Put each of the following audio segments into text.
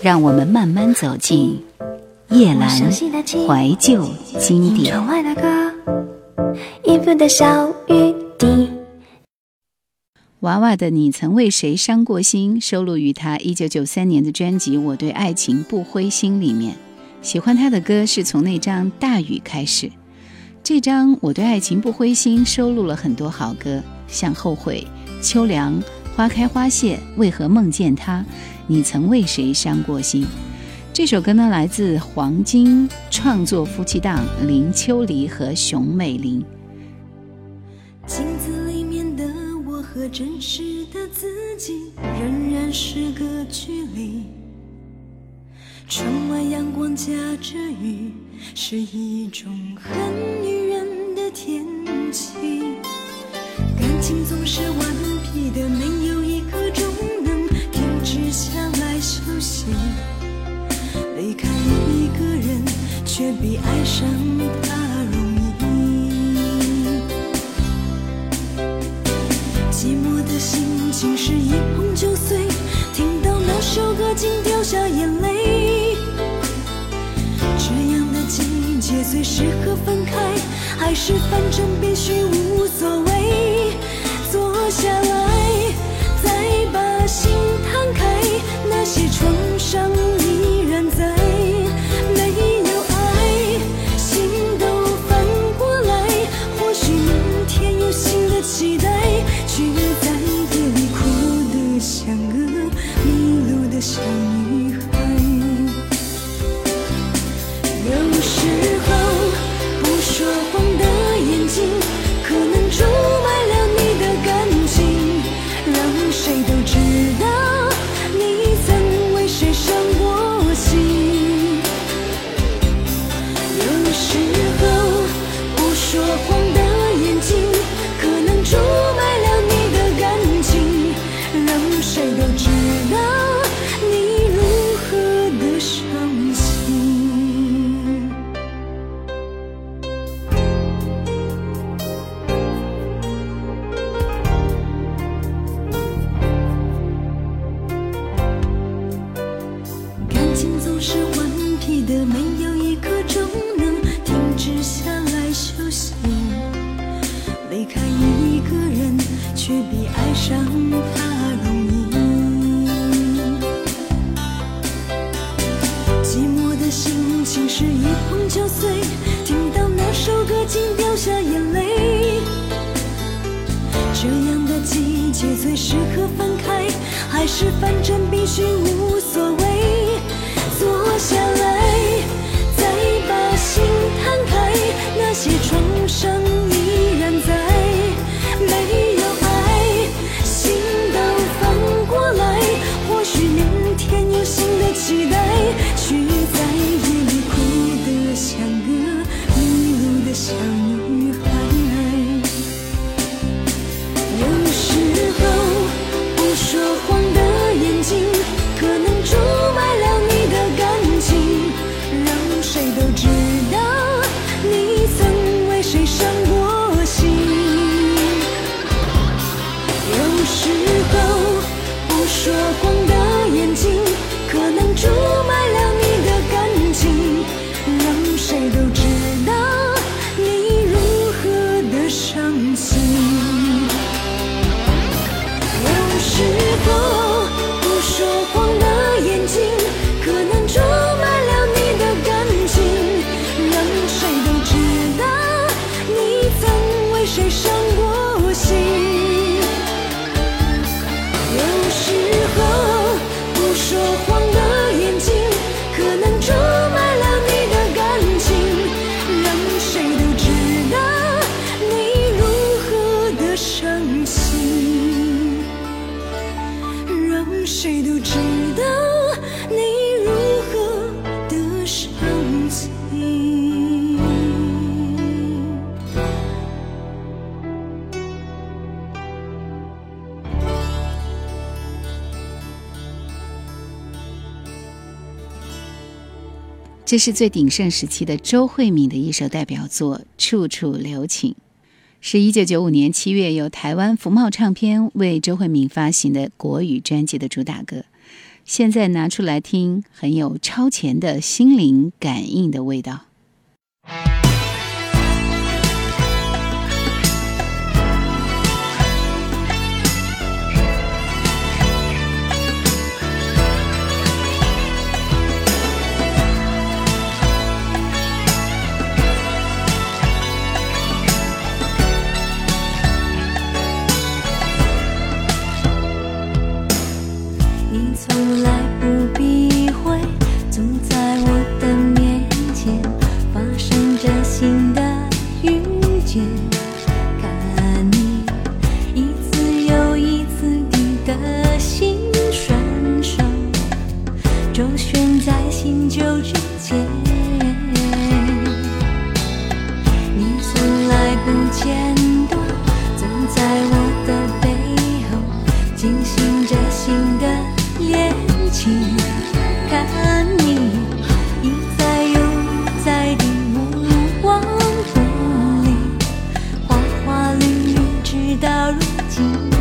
让我们慢慢走进叶阑怀旧经典。娃娃的《你曾为谁伤过心》收录于他一九九三年的专辑《我对爱情不灰心》里面。喜欢他的歌是从那张《大雨》开始。这张《我对爱情不灰心》收录了很多好歌，像《后悔》《秋凉》《花开花谢》《为何梦见他》《你曾为谁伤过心》。这首歌呢，来自黄金创作夫妻档林秋离和熊美玲。镜子里面的我和真实的自己仍然是个距离。窗外阳光夹着雨，是一种很女人的天气。感情总是顽皮的，没有一刻钟下来休息。离开一个人，却比爱上他容易。寂寞的心情是一碰就碎，听到那首歌竟掉下眼泪。这样的季节最适合分开，还是反正必须无所谓。时候不说谎的眼睛，可能出这是最鼎盛时期的周慧敏的一首代表作《处处留情》，是一九九五年七月由台湾福茂唱片为周慧敏发行的国语专辑的主打歌。现在拿出来听，很有超前的心灵感应的味道。and you.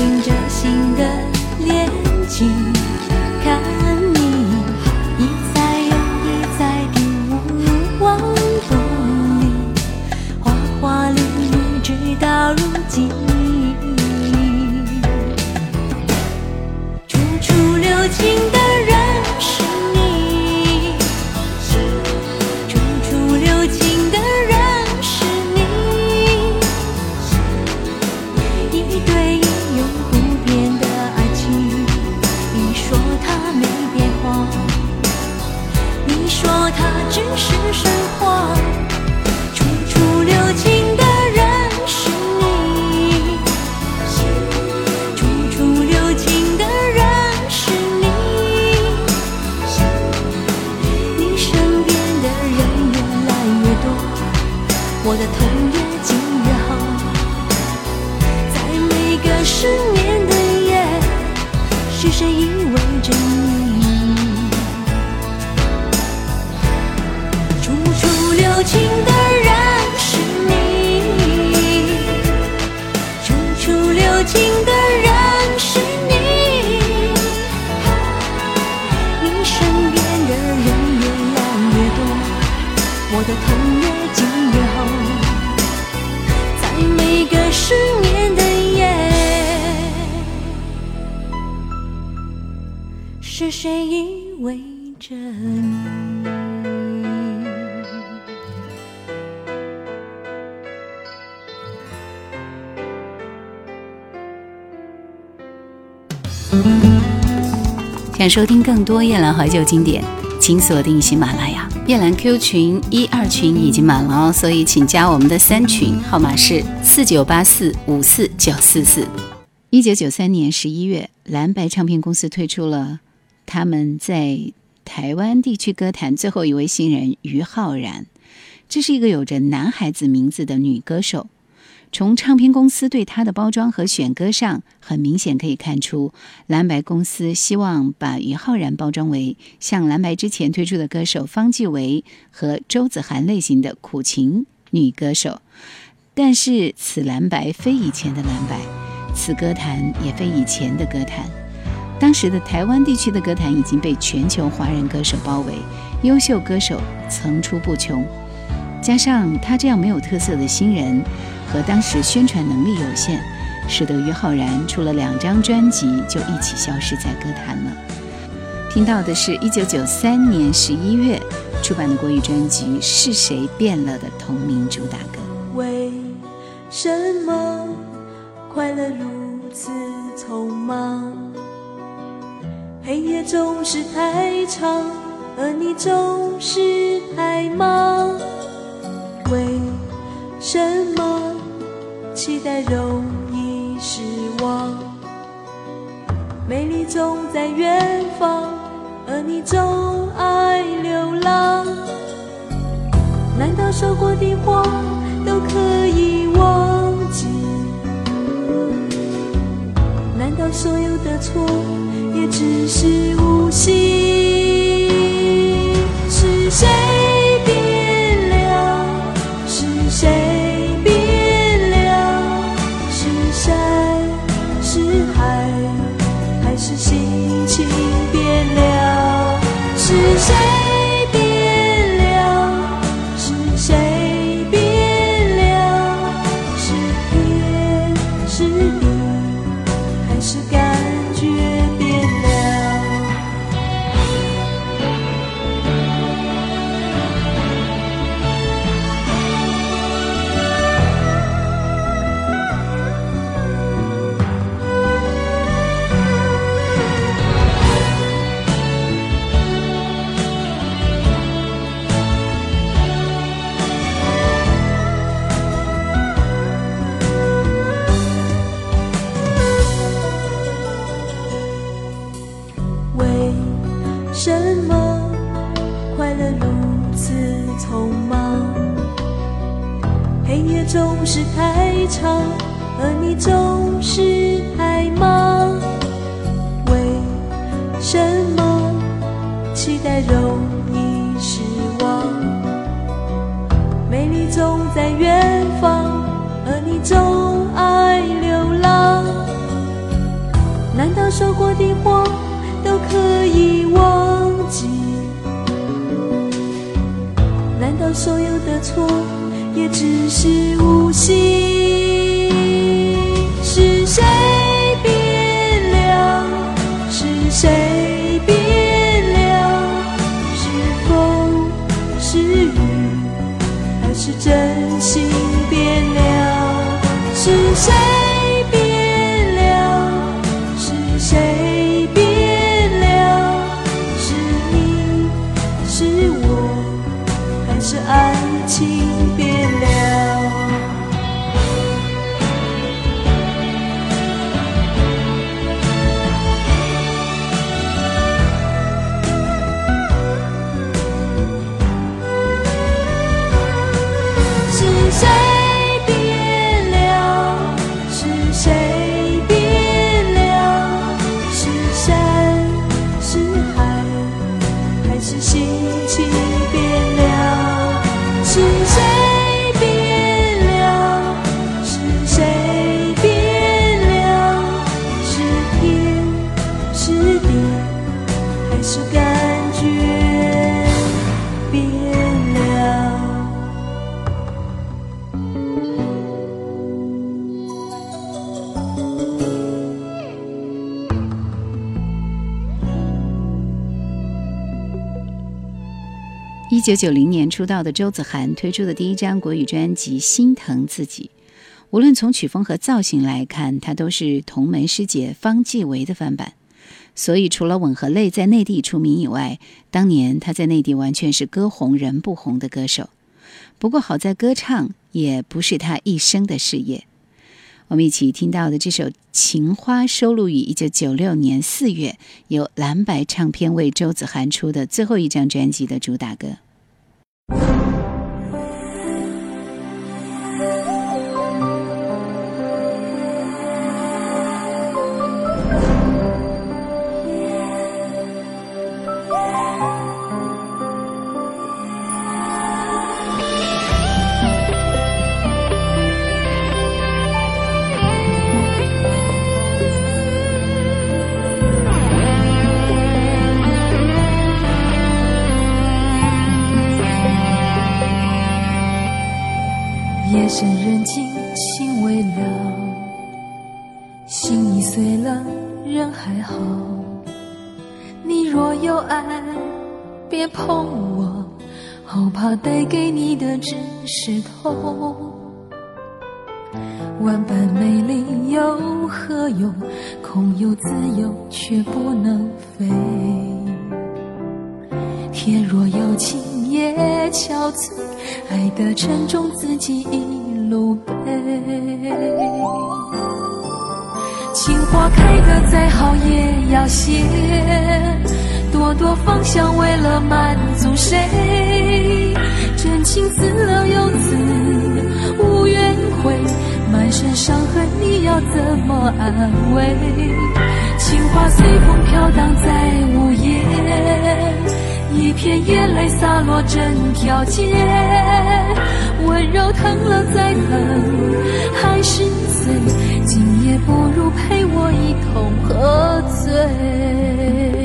听着新的恋情。多情的人是你你身边的人越来越多我的痛越紧越好。在每个失眠的夜是谁依偎着你？想收听更多夜兰怀旧经典，请锁定喜马拉雅。叶兰 Q 群一二群已经满了哦，所以请加我们的三群，号码是四九八四五四九四四。一九九三年十一月，蓝白唱片公司推出了他们在台湾地区歌坛最后一位新人于浩然。这是一个有着男孩子名字的女歌手。从唱片公司对他的包装和选歌上，很明显可以看出，蓝白公司希望把于浩然包装为像蓝白之前推出的歌手方季韦和周子涵类型的苦情女歌手。但是此蓝白非以前的蓝白。此歌坛也非以前的歌坛，当时的台湾地区的歌坛已经被全球华人歌手包围，优秀歌手层出不穷。加上他这样没有特色的新人，和当时宣传能力有限，使得于浩然出了两张专辑就一起消失在歌坛了。听到的是一九九三年十一月出版的国语专辑《是谁变了》的同名主打歌。为什么？快乐如此匆忙，黑夜总是太长，而你总是太忙。为什么期待容易失望？美丽总在远方，而你总爱流浪。难道说过的话都可以忘记？难道所有的错也只是无心？shame 是太长，而你总是太忙，为什么期待容易失望？美丽总在远方，而你总爱流浪。难道说过的话都可以忘记？难道所有的错。也只是无心？一九九零年出道的周子涵推出的第一张国语专辑《心疼自己》，无论从曲风和造型来看，它都是同门师姐方季韦的翻版。所以除了吻和泪在内地出名以外，当年他在内地完全是歌红人不红的歌手。不过好在歌唱也不是他一生的事业。我们一起听到的这首《情花》收录于一九九六年四月由蓝白唱片为周子涵出的最后一张专辑的主打歌。夜是痛。万般美丽有何用？空有自由，却不能飞。天若有情也憔悴，爱的沉重，自己一。路悲，情花开得再好也要谢，朵朵芳香为了满足谁？真情死了又死，无怨悔，满身伤痕你要怎么安慰？情花随风飘荡在午夜，一片眼泪洒落整条街。温柔疼了再疼，还是碎。今夜不如陪我一同喝醉。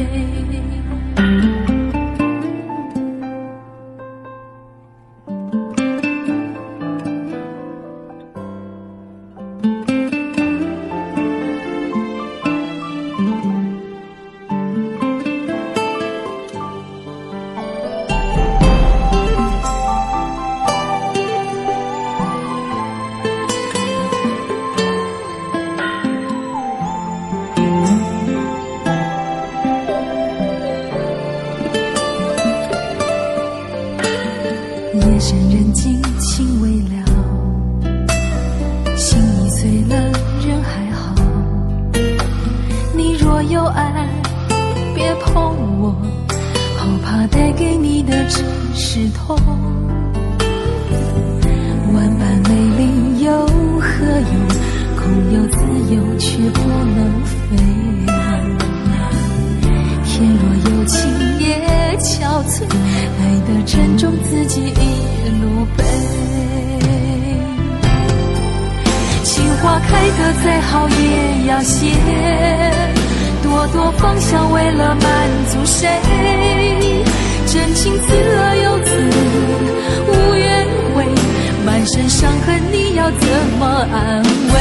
花开得再好也要谢，朵朵芳香为了满足谁？真情自来又子，无怨无悔，满身伤痕你要怎么安慰？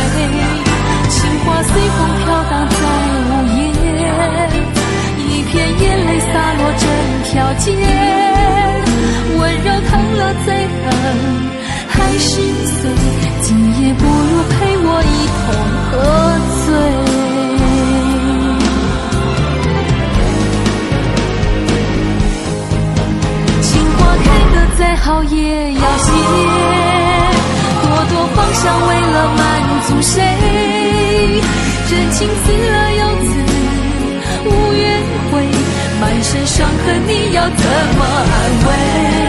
情花随风飘荡在午夜，一片眼泪洒落整条街，温柔疼了再狠。爱心碎，今夜不如陪我一同喝醉。情花开得再好也要谢，朵朵芳香为了满足谁？人情死了又死，无怨悔，满身伤痕你要怎么安慰？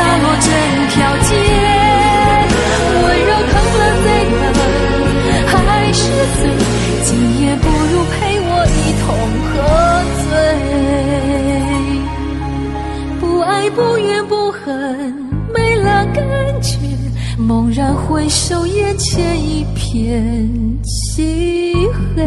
洒落整条街，温柔疼了再疼，还是醉，今夜不如陪我。一同喝醉，不爱不怨不恨，没了感觉。猛然回首，眼前一片漆黑。